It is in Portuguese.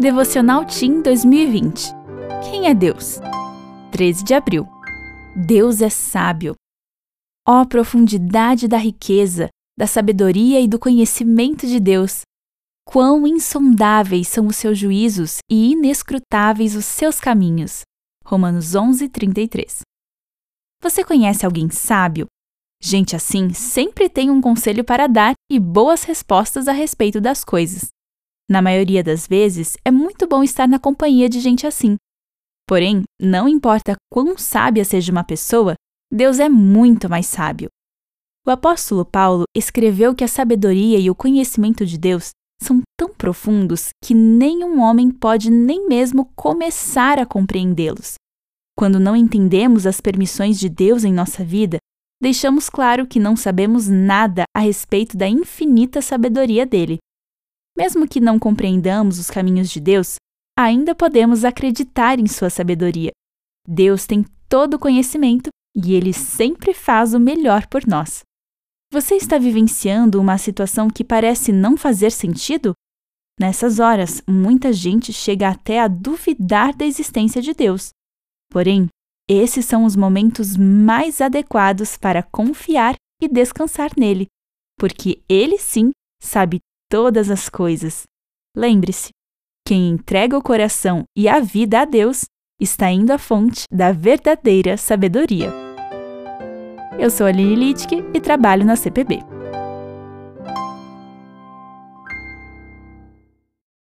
Devocional Team 2020. Quem é Deus? 13 de abril. Deus é sábio. Ó profundidade da riqueza, da sabedoria e do conhecimento de Deus! Quão insondáveis são os seus juízos e inescrutáveis os seus caminhos. Romanos 11, 33. Você conhece alguém sábio? Gente assim sempre tem um conselho para dar e boas respostas a respeito das coisas. Na maioria das vezes, é muito bom estar na companhia de gente assim. Porém, não importa quão sábia seja uma pessoa, Deus é muito mais sábio. O apóstolo Paulo escreveu que a sabedoria e o conhecimento de Deus são tão profundos que nenhum homem pode nem mesmo começar a compreendê-los. Quando não entendemos as permissões de Deus em nossa vida, deixamos claro que não sabemos nada a respeito da infinita sabedoria dele. Mesmo que não compreendamos os caminhos de Deus, ainda podemos acreditar em sua sabedoria. Deus tem todo o conhecimento e ele sempre faz o melhor por nós. Você está vivenciando uma situação que parece não fazer sentido? Nessas horas, muita gente chega até a duvidar da existência de Deus. Porém, esses são os momentos mais adequados para confiar e descansar nele, porque ele sim sabe todas as coisas. Lembre-se: quem entrega o coração e a vida a Deus está indo à fonte da verdadeira sabedoria. Eu sou a Lili Littke e trabalho na CPB.